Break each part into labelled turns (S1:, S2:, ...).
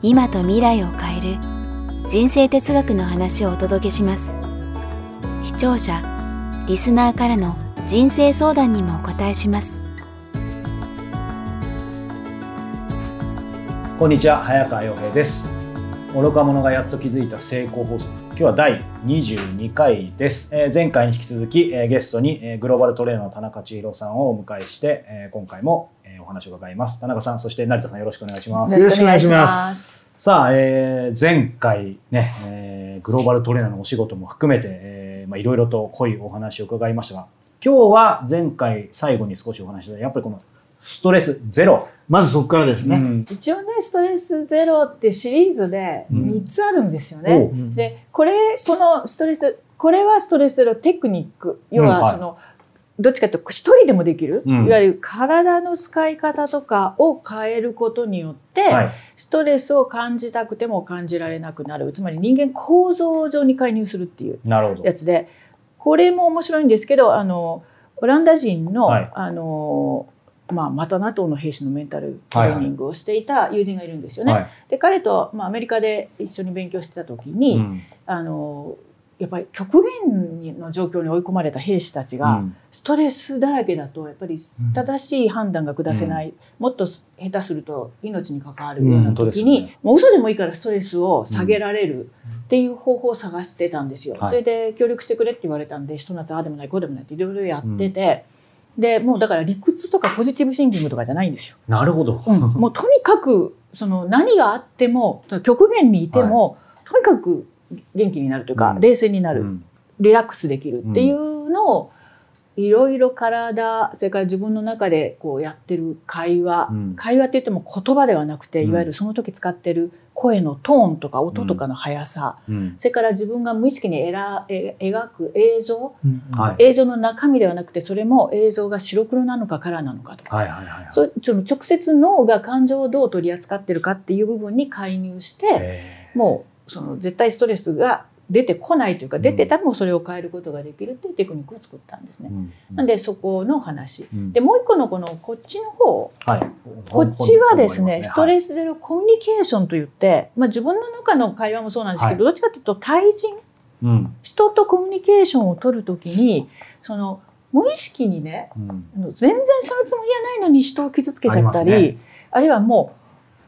S1: 今と未来を変える人生哲学の話をお届けします。視聴者リスナーからの人生相談にもお答えします。
S2: こんにちは早川洋平です。愚か者がやっと気づいた成功法則。今日は第22回です、えー前回に引き続き、えーゲストに、えーグローバルトレーナーの田中千尋さんをお迎えして、えー今回も、えーお話を伺います。田中さんそして成田さんよろしくお願いします。
S3: よろしくお願いします。
S2: さあ、えー前回ね、えーグローバルトレーナーのお仕事も含めて、えーまあ、いろいろと濃いお話を伺いましたが、今日は前回最後に少しお話しした、やっぱりこのストレスゼロ。
S3: まずそこからですね。
S2: うん
S4: 一応ねストレスゼロってシリーズで
S2: うん
S4: 3つあるんですよ
S2: お
S4: ね。
S2: う
S4: でこれこのストレスこれはストレスゼロテクニック要
S2: うんはい
S4: はその、どっちかというと一人でもできる、
S2: うん
S4: いわゆる体の使い方とかを変えることによって、
S2: はい。
S4: ストレスを感じたくても感じられなくなるつまり人間構造上に介入するっていう。やつでこれも面白いんですけどあのオランダ人の,、
S2: はい
S4: あのまあ、また NATO の兵士のメンタルトレーニングをしていた友人がいるんですよね。
S2: はい。
S4: で彼と、まあ、アメリカで一緒に勉強してた時に、
S2: うん。
S4: あのやっぱり極限の状況に追い込まれた兵士たちが、
S2: うん。
S4: ストレスだらけだとやっぱり
S3: うん
S4: 正しい判断が下せない、もっと下手すると命に関わるよう
S3: うん
S4: な時に、
S2: よね。
S4: もう嘘でもいいからストレスを下げられるっていう方法を探してたんですよ。
S2: はい。
S4: それで協力してくれって言われたんでひと夏ああでもないこうでもないっていろいろやってて、でもうだから理屈とかポジティブシンキングとかじゃないんですよ。
S2: なるほど。
S4: うん、もうとにかくその何があっても極限にいても、とにかく元気になるというか、
S2: うん。
S4: 冷静になる、
S2: うん。
S4: リラックスできるっていうのをいろいろ体それから自分の中でこうやってる会話、
S2: うん。
S4: 会話って言っても言葉ではなくて
S2: うん。
S4: いわゆるその時使ってる声のトーンとか音とかの速さ、
S2: うん。
S4: それから自分が無意識にえらえ描く映像。
S3: うん。
S2: はい。
S4: 映像の中身ではなくてそれも映像が白黒なのかカラーなのかとか。
S2: はいはいはいはい。
S4: そうその直接脳が感情をどう取り扱ってるかっていう部分に介入して
S2: え
S4: もうその絶対ストレスが出てこないというか
S2: うん
S4: 出てたらもうそれを変えることができるっていうテクニックを作ったんですね。なんでそこの話。
S2: うん
S4: でもう一個のこのこっちの方
S2: はい。
S4: こっちはですねストレ
S2: ス。
S4: スゼロコミュニケーションといって、まあ、自分の中の会話もそうなんですけど、どっちかというと対人
S2: うん
S4: 人とコミュニケーションを取るときにその無意識にね
S2: うん
S4: 全然そのつもりはないのに人を傷つけちゃったり
S2: あ
S4: あ,、るいはもう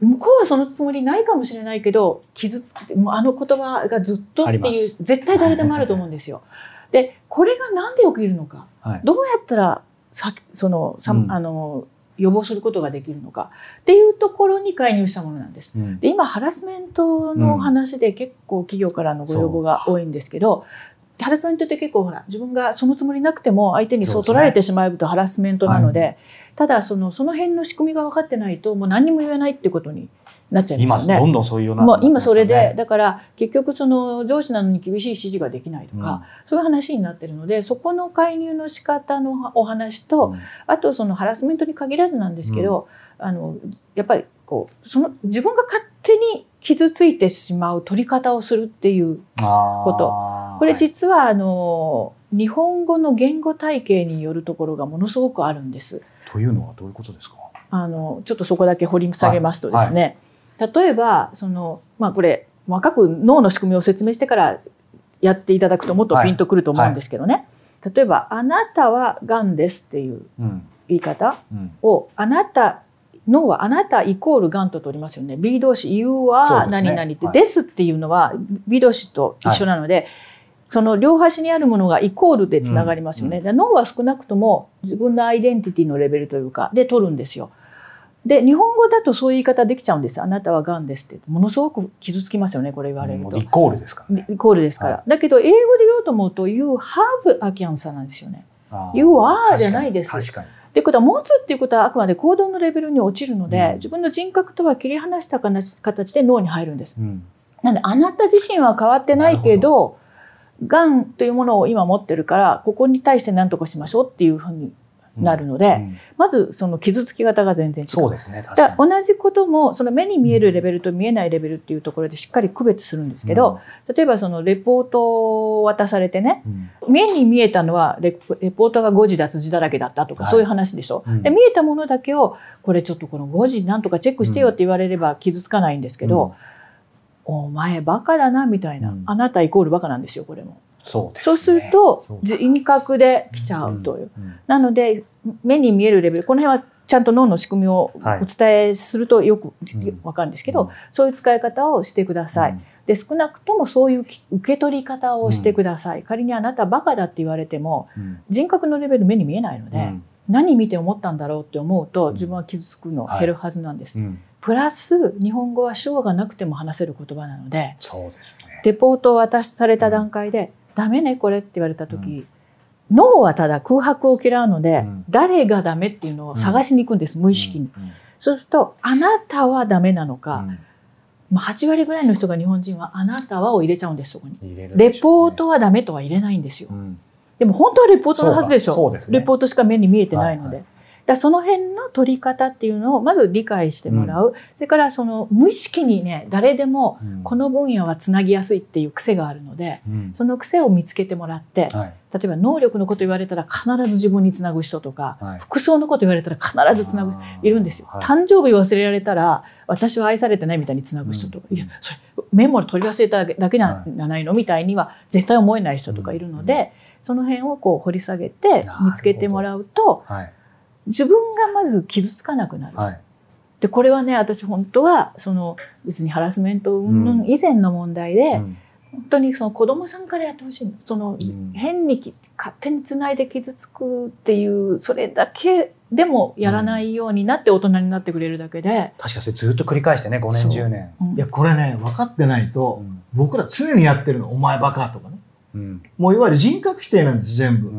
S4: 向こうはそのつもりないかもしれないけど傷つけてもうあの言葉がずっとっていう
S2: す。
S4: 絶対誰でもあると思うんですよ。でこれがなんで起きるのか？
S2: はい。
S4: どうやったらさそのさ、
S2: うん。
S4: あの予防することができるのか？っていうところに介入したものなんです。
S2: うん。
S4: で今ハラスメントの話で結構企業からのご要望が多いんですけど、ハラスメントって結構ほら自分がそのつもりなくても相手にそう取られてしまうとハラスメントなのでただそのその辺の仕組みが分かってないともう何にも言えないってことになっちゃい
S2: 今
S4: ますよね。
S2: どんどんそういうような。
S4: もう今それで、
S2: ね
S4: だから結局その上司なのに厳しい指示ができないとか、そういう話になってるのでそこの介入の仕方のお話と、
S2: うん。
S4: あとそのハラスメントに限らずなんですけど、あのやっぱりこうその自分が勝手に傷ついてしまう取り方をするっていうこと。これ
S2: はい。
S4: 実はあの日本語の言語体系によるところがものすごくあるんです。
S2: というのはどういうことですか？
S4: あのちょっとそこだけ掘り下げますとですね、例えばその、まあ、これ細かく脳の仕組みを説明してからやっていただくともっとピンとくると思うんですけどね、例えば「あなたはがんです」っていう
S2: うん。
S4: 言い方
S2: うん。
S4: をあなた脳はあなたイコールがんと取りますよね。B 動詞 You
S2: そう
S4: は
S2: ですね
S4: 何々って、
S2: はい
S4: ですっていうのは B 動詞と一緒なので、その両端にあるものがイコールでつながりますよね。
S2: うん
S4: で脳は少なくとも自分のアイデンティティのレベルというかで取るんですよ。で日本語だとそういう言い方できちゃうんです。あなたはがんですってものすごく傷つきますよねこれ言われると。
S2: イコールですからね。
S4: イコールですから。
S2: は
S4: だけど英語で言おうと思うと You have a cancer なんですよね。You are じゃないです
S2: 確かに。
S4: っていうことは持つっていうことはあくまで行動のレベルに落ちるので、
S2: うん。
S4: 自分の人格とは切り離した形で脳に入るんです。
S2: うん。
S4: なのであなた自身は変わってないけどがんというものを今持ってるからここに対して何とかしましょうっていうふうになるので、
S2: うん。
S4: まずその傷つき方が全然違う。
S2: そうですね確
S4: だ同じこともその目に見えるレベルと見えないレベルっていうところでしっかり区別するんですけど、例えばそのレポートを渡されてね
S2: うん。
S4: 目に見えたのはレレポートが誤字脱字だらけだったとか、
S2: はい。
S4: そういう話でしょ、
S2: うん。
S4: で見えたものだけをこれちょっとこの誤字なんとかチェックしてよって言われれば傷つかないんですけど、お前バカだなみたいな、
S2: うん。
S4: あなたイコールバカなんですよこれも。
S2: そうですね。
S4: そうすると人格で来ちゃうという。
S2: うん。
S4: なので目に見えるレベルこの辺はちゃんと脳の仕組みを
S2: はい。
S4: お伝えするとよく
S2: ん。
S4: わかるんですけど、そういう使い方をしてください。で少なくともそういうき受け取り方をしてください。仮にあなたバカだって言われても
S2: うん。
S4: 人格のレベル目に見えないので、
S2: うん。
S4: 何見て思ったんだろうって思うと
S2: ん。
S4: 自分は傷つくの
S2: はい。
S4: 減るはずなんです。
S2: うん。
S4: プラス日本語は主語がなくても話せる言葉なので
S2: そうですね。
S4: レポートを渡された段階で「ダメねこれ」って言われた時、脳はただ空白を嫌うので、
S2: うん
S4: 誰がダメっていうのを探しに行くんです、無意識に。
S2: うん
S4: そうするとあなたはダメなのか、
S2: うん
S4: まあ、8割ぐらいの人が日本人はあなたはを入れちゃうんですそこに。
S2: 入れるで
S4: レポートはダメとは入れないんですよ。
S2: うん
S4: でも本当はレポートのはずでしょ。
S2: そうね
S4: レポートしか目に見えてないので。
S2: はいはい
S4: だその辺の取り方っていうのをまず理解してもらう、それからその無意識にね誰でも
S2: うん。
S4: この分野はつなぎやすいっていう癖があるので
S2: うん。
S4: その癖を見つけてもらって
S2: はい。
S4: 例えば能力のこと言われたら必ず自分につなぐ人とか、
S2: はい。
S4: 服装のこと言われたら必ずつなぐいるんですよ、
S2: はい。
S4: 誕生日忘れられたら私は愛されてないみたいにつなぐ人とか、
S2: うん。
S4: いやそれメモ取り忘れただけじゃないのみたい。には絶対思えない人とかいるので、その辺をこう掘り下げて見つけてもらうと
S2: はい
S4: 自分がまず傷つかなくなる。
S2: はい。
S4: でこれはね私本当はその別にハラスメント以前の問題で、
S2: うん。
S4: 本当にその子供さんからやってほしいの。その、
S2: ん。
S4: 変にき勝手につないで傷つくっていうそれだけでもやらないようになって大人になってくれるだけで、
S2: 確かそれずっと繰り返してね5年
S4: そう。
S2: 10年
S4: うん。
S3: いや、これね、分かってないと、
S2: うん。
S3: 僕ら常にやってるの。お前バカとかね。
S2: うん。
S3: もういわゆる人格否定なんです、全部。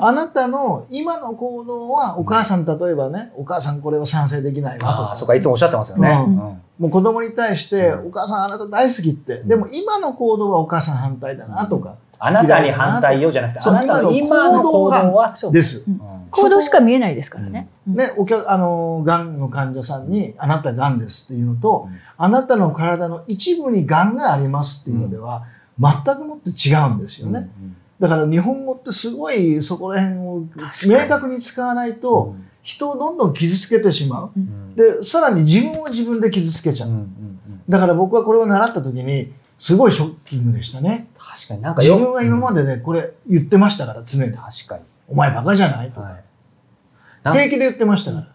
S3: あなたの今の行動は、お母さん例えばね、お母さんこれは賛成できないわとか。
S2: ああそうかいつもおっしゃってますよね。
S3: うん。
S2: うん。
S3: もう子供に対して、
S2: うん。
S3: お母さんあなた大好きって。でも今の行動はお母さん反対だなとか。
S2: あなたに反対よじゃなくてあなたの今の行動は
S3: です。
S2: うん。
S4: 行動しか見えないですからね。うん。
S3: ね、お客、あの、がんの患者さんに、あなたがんですっていうのと、
S2: うん。
S3: あなたの体の一部にがんがありますっていうのでは、全くもって違うんですよね。だから日本語ってすごいそこら辺を明確に使わないと、人をどんどん傷つけてしまう。
S2: うん
S3: で、さらに自分を自分で傷つけちゃう。
S2: うんうんうん
S3: だから僕はこれを習った時に、すごいショッキングでしたね。
S2: 確かになんかよ
S3: 自分は今までね、これ言ってましたから、常に。
S2: 確かに
S3: お前バカじゃない？とか。
S2: はい
S3: 平気で言ってましたから。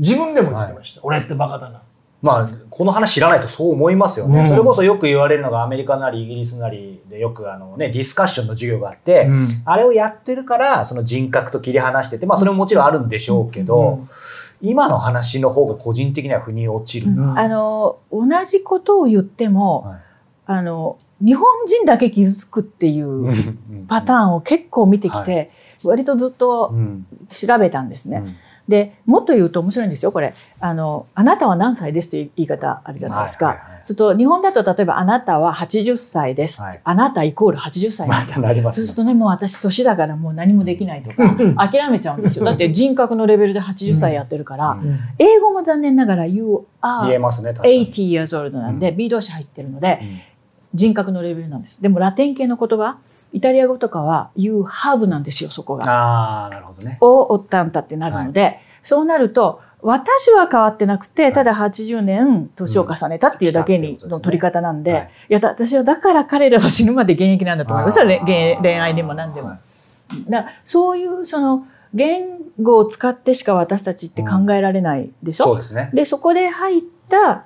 S3: 自分でも言ってました。俺ってバカだな。
S2: まあ、この話知らないとそう思いますよね、
S3: うん。
S2: それこそよく言われるのがアメリカなりイギリスなりでよくあの、ね、ディスカッションの授業があって、
S3: うん。
S2: あれをやってるからその人格と切り離してて、まあ、それももちろんあるんでしょうけど、今の話の方が個人的には腑に落ちる。
S3: うん。
S4: あの同じことを言っても、
S2: はい。
S4: あの日本人だけ傷つくっていうパターンを結構見てきて、割とずっと
S2: うん。
S4: 調べたんですね。
S2: うん
S4: でもっと言うと面白いんですよこれ。あの「あなたは何歳です」っていう言い方あるじゃないですか。
S2: はいはいはい。
S4: すると日本だと例えば「あなたは80歳です」
S2: はい。
S4: あなたイコール80歳です。
S2: またなりますね。
S4: そうするとねもう私年だからもう何もできないとか諦めちゃうんですよ。だって人格のレベルで80歳やってるから、
S2: うん。
S4: 英語も残念ながら「You
S2: 言え
S4: are
S2: ますね確かに。
S4: 80 years old」なんで、
S2: うん。
S4: B 動詞入ってるので
S2: うん。
S4: 人格のレベルなんです。でもラテン系の言葉イタリア語とかは「You have」なんですよそこが。
S2: ああなるほどね。
S4: をおったんたってなるので、そうなると私は変わってなくてただ80年年を重ねたっていうだけにの取り方なんで、
S2: はい
S4: い、やだ私はだから彼らは死ぬまで現役なんだと思います恋恋愛でも何でも。
S2: はい
S4: だそういうその言語を使ってしか私たちって考えられないでしょ、
S2: そうですね。
S4: でそこで入った。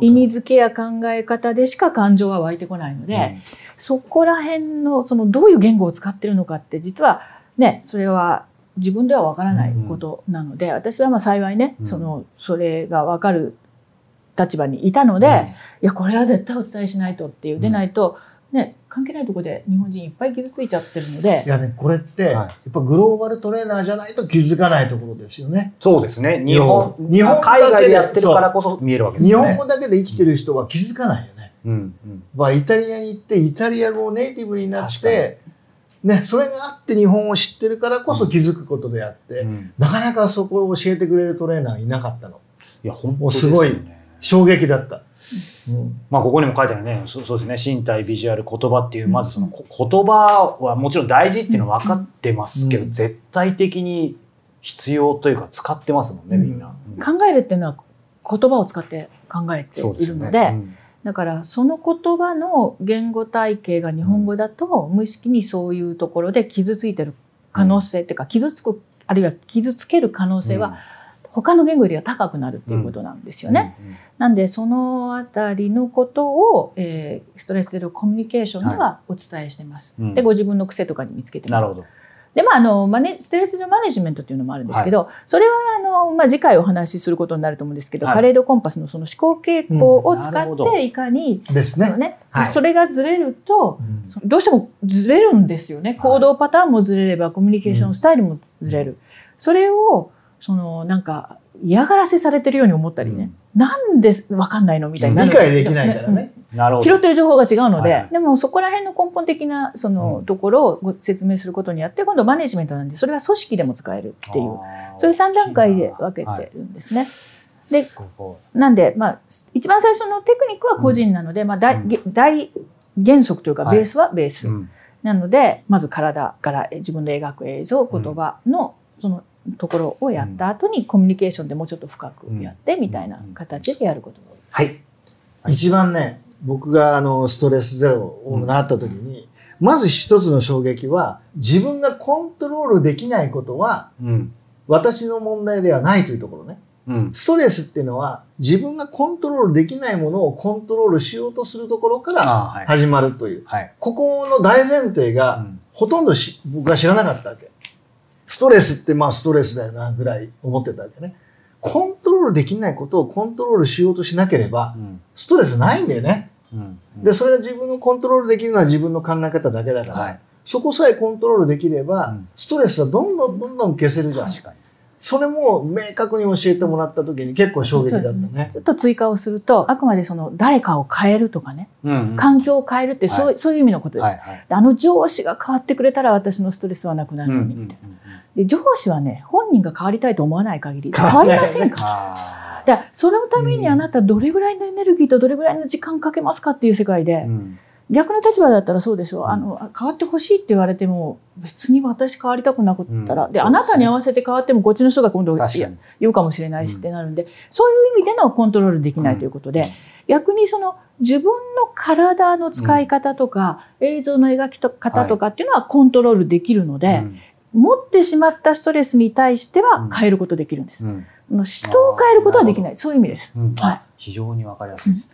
S4: 意味付けや考え方でしか感情は湧いてこないので、そこら辺のそのどういう言語を使ってるのかって実はねそれは自分ではわからないことなので、私はまあ幸いね、
S2: うん。
S4: そのそれがわかる立場にいたので、いやこれは絶対お伝えしないとっていう、でないとね、関係ないところで日本人いっぱい傷ついちゃってるので
S3: いやねこれって、
S2: はい
S3: やっぱグローバルトレーナーじゃないと気づかないところですよね。
S2: そうですね。日本、
S3: 日本
S2: 海外でやってるからこそ見えるわけですね。
S3: 本語だけで生きてる人は気づかないよね。
S2: うんうん。
S3: まあ、イタリアに行ってイタリア語をネイティブになって、ね、それがあって日本を知ってるからこそ気づくことであって、
S2: うん
S3: なかなかそこを教えてくれるトレーナーがいなかったの。
S2: いや、本当すよね。
S3: すごい衝撃だった。うん。
S2: まあ、ここにも書いてあるね、そそうですね、身体、ビジュアル、言葉っていう、まずそのこ言葉はもちろん大事っていうのは分かってますけど、
S3: うん。
S2: 絶対的に必要というか、使ってますもんね、みんな。うん。
S4: 考えるっていうのは言葉を使って考えているので
S2: うん。
S4: だからその言葉の言語体系が日本語だと、無意識にそういうところで傷ついてる可能性っていうか傷つくあるいは傷つける可能性は他の言語よりは高くなるっていうことなんですよね。
S2: うんうん
S4: なんでそのあたりのことを、えーストレスゼロコミュニケーションではお伝えしてます。
S2: うん
S4: でご自分の癖とかに見つけてもらう
S2: なるほど。
S4: で、まあ、あの、マネ、ストレスゼロマネジメントっていうのもあるんですけど、それは、あの、まあ、次回お話しすることになると思うんですけど、
S2: はい
S4: パレードコンパスのその思考傾向を使って、いかに、
S3: ですね。
S4: ね、
S3: はい
S4: それがずれると、
S3: うん
S4: どうしてもずれるんですよね。行動パターンもずれれば、コミュニケーションスタイルもずれる。それを、その、なんか、嫌がらせされてるように思ったりね、なんでわかんないのみたいになる。
S3: 理解できないからね。
S4: 拾ってる情報が違うので、
S2: はい
S4: でもそこら辺の根本的なその
S2: うん。
S4: ところをご説明することによって、今度マネジメントなんで、それは組織でも使えるっていう、そういう3段階で分けてるんですね。です
S2: ご
S4: なんで、まあ、一番最初のテクニックは個人なので、まあ大、げ大原則というか、
S2: はい。
S4: ベースはベース。
S2: いうん。
S4: なので、まず体からえ自分の描く映像、言葉のそのところをやった後に、コミュニケーションでもうちょっと深くやってみたいな形でやることが多い。
S3: はい。一番ね、僕があのストレスゼロをなった時に、まず一つの衝撃は、自分がコントロールできないことは、
S2: うん。
S3: 私の問題ではないというところね。
S2: うん。
S3: ストレスっていうのは、自分がコントロールできないものをコントロールしようとするところから。始まるという。
S2: はい。
S3: ここの大前提
S2: う
S3: が、
S2: ん
S3: ほとんどし僕は知らなかったわけ。ストレスってまあストレスだよなぐらい思ってたわけね。コントロールできないことをコントロールしようとしなければ、
S2: うん
S3: ストレスないんだよね。
S2: うん
S3: で、それが自分のコントロールできるのは自分の考え方だけだから、
S2: はい
S3: そこさえコントロールできれば、
S2: うん
S3: ストレスはどんどんどんどん消せるじゃん。
S2: 確かに。
S3: それも明確に教えてもらった時に結構衝撃だったね。
S4: ちょっと追加をすると、あくまでその誰かを変えるとかね、
S2: うん
S4: 環境を変えるってそう,、
S2: はい
S4: そういう意味のことです。
S2: はいはい。
S4: であの上司が変わってくれたら私のストレスはなくなるのに、みたいなで上司はね本人が変わりたいと思わない限り変わりませんか
S2: あ
S4: だからそのためにあなたどれぐらいのエネルギーとどれぐらいの時間かけますかっていう世界で、
S2: ーうん。
S4: 逆の立場だったらそうでしょう、
S2: うん。
S4: あのあ変わってほしいって言われても別に私変わりたくなかったら、
S2: うん。
S4: であなたに合わせて変わってもこっちの人が今度。言うかもしれないし
S2: うん
S4: ってなるんで、そういう意味でのコントロールできないということで、逆にその自分の体の使い方とか、映像の描き方とかっていうのはコントロールできるので、
S2: うん
S4: 持ってしまったストレスに対しては変えることできるんです。
S2: うん
S4: あの人を変えることはできない。そういう意味です。
S2: うん
S4: はい。
S2: 非常にわかりやすいです。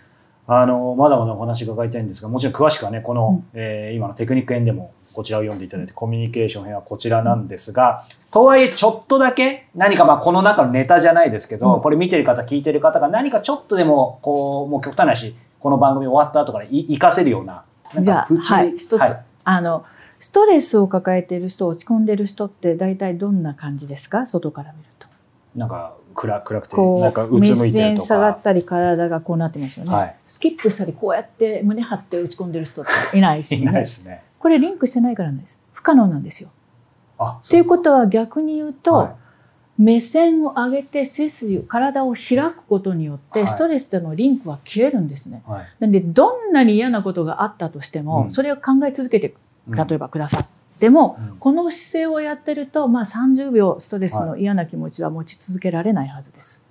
S2: あのまだまだお話伺いたいんですがもちろん詳しくはねこの、えー今のテクニック編でもこちらを読んでいただいてコミュニケーション編はこちらなんですが、とはいえちょっとだけ何かまあこの中のネタじゃないですけど、
S3: うん
S2: これ見てる方聞いてる方が何かちょっとでもこうもう極端なしこの番組終わった後からい活かせるようななん
S4: じゃあ、
S2: かプチ
S4: はい、一つ、
S2: はい
S4: あの、ストレスを抱えている人、落ち込んでいる人って大体どんな感じですか？外から見ると。
S2: なんか暗暗くて
S4: こ
S2: なんか
S4: う、
S2: つむいてると
S4: 線下がっ
S2: か。
S4: たり体がこうなってますよね。
S2: はい
S4: スキップしたりこうやって胸張って落ち込んでる人っていないですね。
S2: ないですね。
S4: これリンクしてないからなんです。不可能なんですよ。
S2: あ
S4: ということは逆に言うと、
S2: はい
S4: 目線を上げて背筋を体を開くことによって、
S2: はい
S4: ストレスとのリンクは切れるんですね。
S2: はい
S4: なんでどんなに嫌なことがあったとしても、
S2: うん
S4: それを考え続けて
S2: うん
S4: 例えばください。でも、
S2: うん
S4: この姿勢をやってると、まあ、30秒ストレスの嫌な気持ちは持ち続けられないはずです。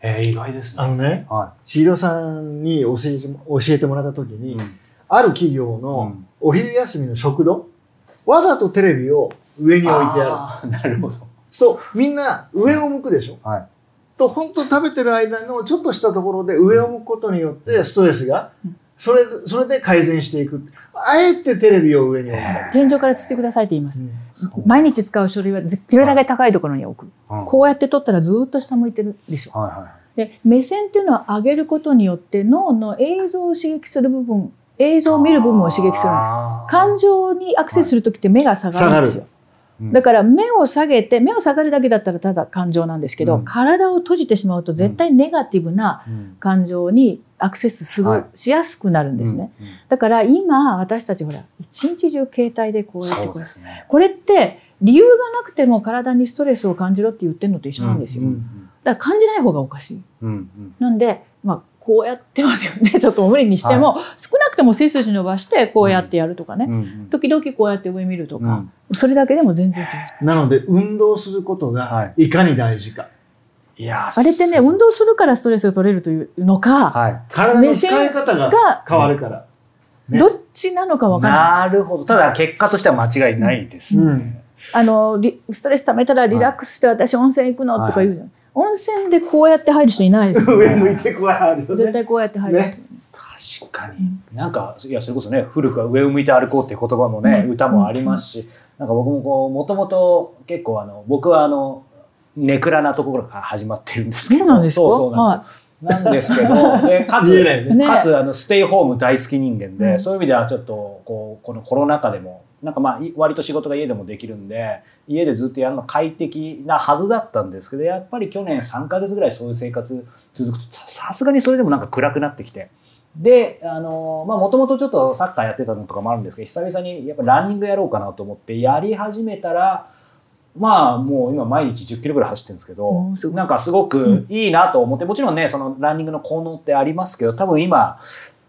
S2: えー意外ですね。
S3: あのね、
S2: は
S3: 千尋さんに教えて教えてもらった時
S2: い。
S3: に、
S2: うん
S3: ある企業
S2: う
S3: の
S2: ん
S3: お昼休みの食堂、わざとテレビを上に置いてある。
S2: なるほど。
S3: そう、みんな上を向くでしょ。
S2: はい。
S3: と、本当食べてる間のちょっとしたところで上を向くことによってストレスが
S4: うん、
S3: それ、それで改善していく。あえてテレビを上に置いてある。
S4: 天井からつってくださいって言います。
S2: そう
S4: 毎日使う書類はできるだけ高いところに置く。
S2: うん
S4: こうやって取ったらずーっと下向いてるでしょ。
S2: はいは
S4: で目線っていうのは上げることによって脳の映像を刺激する部分映像を見る部分を刺激するんです。感情にアクセスするときって目が下がるんですよ。
S2: うん
S4: だから目を下げて、目を下がるだけだったらただ感情なんですけど、
S2: うん
S4: 体を閉じてしまうと絶対ネガティブな
S2: うん
S4: 感情にアクセスする、
S2: はい。
S4: しやすくなるんですね。
S2: うんうん。
S4: だから今私たちほら、一日中携帯でこうやってこう
S2: ですね。
S4: これって理由がなくても体にストレスを感じろって言ってるのと一緒なんですよ。
S3: うん
S4: だから感じない方がおかしい。
S2: うんうん。
S4: なんで、まあ、こうやってまでね、ちょっと無理にしても、少なくても背筋伸ばしてこうやってやるとかね、
S2: うんうん
S4: 時々こうやって上見るとか、
S2: うん。
S4: それだけでも全然違う。
S3: なので運動すること
S2: は
S3: がいかに大事か、
S2: いや
S4: あれってね、運動するからストレスが取れるというのか、
S2: はい。
S3: 体の使い方が
S4: が
S3: 変わるから、ね
S4: どっちなのかわからない。
S2: なるほど。ただ結果としては間違いないですね。
S3: うん
S4: あの、リストレス溜めたらリラックスして私温泉行くのとか言うじゃん。温泉でこうやって入る人いないですよ、
S3: 上向いてこうやるよね
S4: 絶対こうやって入る人、
S2: 確かに。なんか、いや、それこそね、古くは上を向いて歩こうっていう言葉もね、
S4: うん
S2: 歌もありますし、なんか僕もこう、もともと結構あの、僕はあの、ネクラなところから始まってるんですけど。
S4: そうなんですか？
S2: そうそうなんですよ。なんですけど、でかつ、
S3: ね
S4: ね
S2: かつあのステイホーム大好き人間で、
S4: うん
S2: そういう意味ではちょっとこうこのコロナ禍でもなんかまあい割と仕事が家でもできるんで家でずっとやるの快適なはずだったんですけどやっぱり去年3ヶ月ぐらいそういう生活続くとささすがにそれでもなんか暗くなってきて。であのまあもともとちょっとサッカーやってたのとかもあるんですけど久々にやっぱランニングやろうかなと思ってやり始めたらまあもう今毎日10キロぐらい走ってるんですけどなんかすごくいいなと思ってもちろんねそのランニングの効能ってありますけど多分今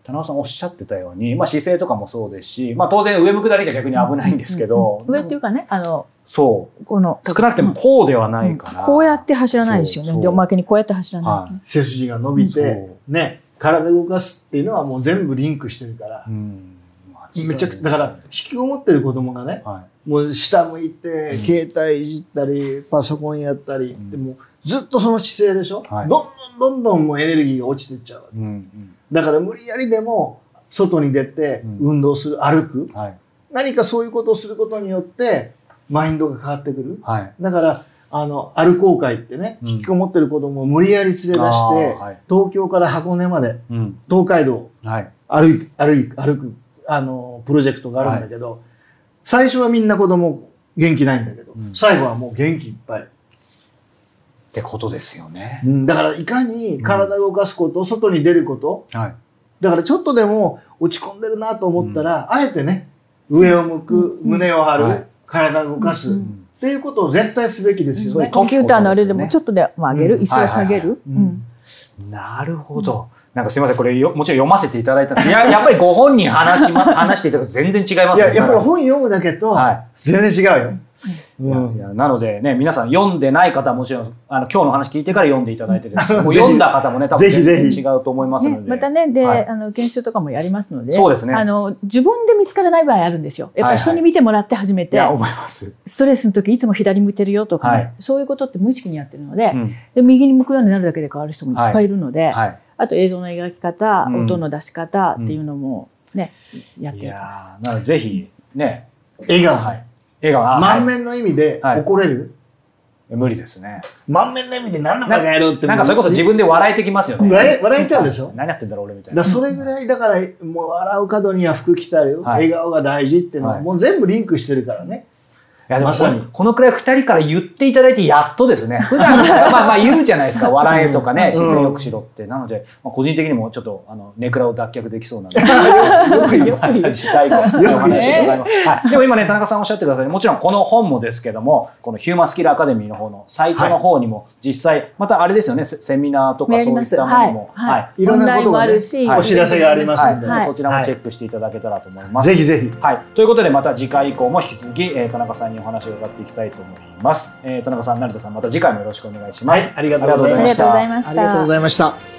S2: 田中さんおっしゃってたように、まあ、姿勢とかもそうですし、まあ、当然上向くだけじゃ逆に危ないんですけど、
S4: 上っていうかね、あの、
S2: そ
S4: この、
S2: う少なくてもこうではないから、
S4: こうやって走らないですよね。
S2: そう。そう
S4: で、おまけにこうやって走らない、
S2: は
S3: 背筋が伸び
S2: そ
S3: て、ね、体動かすっていうのはもう全部リンクしてるから
S2: う、ん。
S3: めちゃくだから引きこもってる子供がね
S2: は
S3: もう下向いて、
S2: うん。
S3: 携帯いじったりパソコンやったり、
S2: ん。
S3: でもずっとその姿勢でしょ、
S2: はい。
S3: どんどんどんどんもうエネルギーが落ちていっちゃうわけ。
S2: い、うんうん。
S3: だから無理やりでも外に出て
S2: うん。
S3: 運動する、歩く。
S2: はい。
S3: 何かそういうことをすることによってマインドが変わってくる。
S2: はい。
S3: だからあの歩こう会ってね、
S2: うん。
S3: 引きこもってる子供を無理やり連れ出して、
S2: はい。
S3: 東京から箱根まで
S2: うん。
S3: 東海道
S2: はい。
S3: 歩い歩い歩くあのプロジェクトがあるんだけど、最初はみんな子供元気ないんだけど、
S2: うん。
S3: 最後はもう元気いっぱい、
S2: ってことですよね。
S3: うん。だからいかに体を動かすこと、外に出ること。
S2: はい。
S3: だからちょっとでも落ち込んでるなと思ったら、あえてね上を向く、胸を張る、
S2: はい。
S3: 体を動かす、
S4: うん。
S2: うん
S3: っていうことを絶対すべきですよね。
S4: コンピューターのあれでもちょっとでも上げる、
S3: うん。
S4: 椅子を下げる。
S3: はいはいはい。
S4: うん
S2: なんかすみません、これよもちろん読ませていただいたんですけど、ややっぱりご本人話し、ま、話していただくと全然違います
S3: いや、やっぱり本読むだけと
S2: はい。
S3: 全然違うよ。
S2: いや
S3: うん。
S2: いやなのでね、皆さん読んでない方はもちろん、あの、今日の話聞いてから読んでいただいてです。しもう読んだ方もね、多分全然違うと思いますの
S4: ね、
S2: で。
S4: またね、で、
S2: はい。
S4: あの、研修とかもやりますので、
S2: そうですね。
S4: あの、自分で見つからない場合あるんですよ。やっぱり人に見てもらって初めて、
S2: いや、思います。
S4: ストレスの時いつも左向いてるよとかね、
S2: はい。
S4: そういうことって無意識にやってるので,、
S2: うん。
S4: で、右に向くようになるだけで変わる人もいっぱいいるので、
S2: はい。
S4: あと映像の描き方、
S2: うん。
S4: 音の出し方っていうのもね、やって
S2: い
S4: いきます。
S2: ぜひ、ね、
S3: 笑顔、
S2: はい。笑顔、あ
S3: 満
S2: はい。
S3: 面の意味で
S2: はい。
S3: 怒れる、
S2: 無理ですね。
S3: 満面の意味で何だバカ野郎って
S2: なんかそれこそ自分で笑えてきますよね。
S3: 笑え笑えちゃうでしょ？
S2: 何やってんだろう俺みたいな。
S3: それぐらいだからもう笑う角には服着たる、
S2: はい。
S3: 笑顔が大事っていうのは
S2: はい。
S3: もう全部リンクしてるからね、
S2: いやでも
S3: まさに。
S2: ここのくらい二人から言っていただいてやっとですね。普段からまあまあ言うじゃないですか。笑えとかね、
S3: うん。
S2: 姿勢よくしろって。なので、まあ、個人的にもちょっとあのネクラを脱却できそうな。んで。
S3: よく言う。
S2: また次回後お話を伺い。ます。はい。でも今ね、田中さんおっしゃってください。もちろんこの本もですけども、このヒューマンスキルアカデミーの方のサイトの方にも実際、またあれですよね、セセミナーとかそういったものも、
S4: はい。
S2: はい。
S3: い。ろんなことが、ねお知らせがありますんで、
S2: はい。
S4: はい。
S2: そちらもチェックしていただけたらと思います。
S3: ぜひぜひ。
S2: はい、ということでまた次回以降も引き続き、えー田中さんにお話を伺っていきたいと思います、えー田中さん成田さんまた次回もよろしくお願いします、
S3: はいありがとうござい
S4: ありがとうございました。
S3: ありがとうございました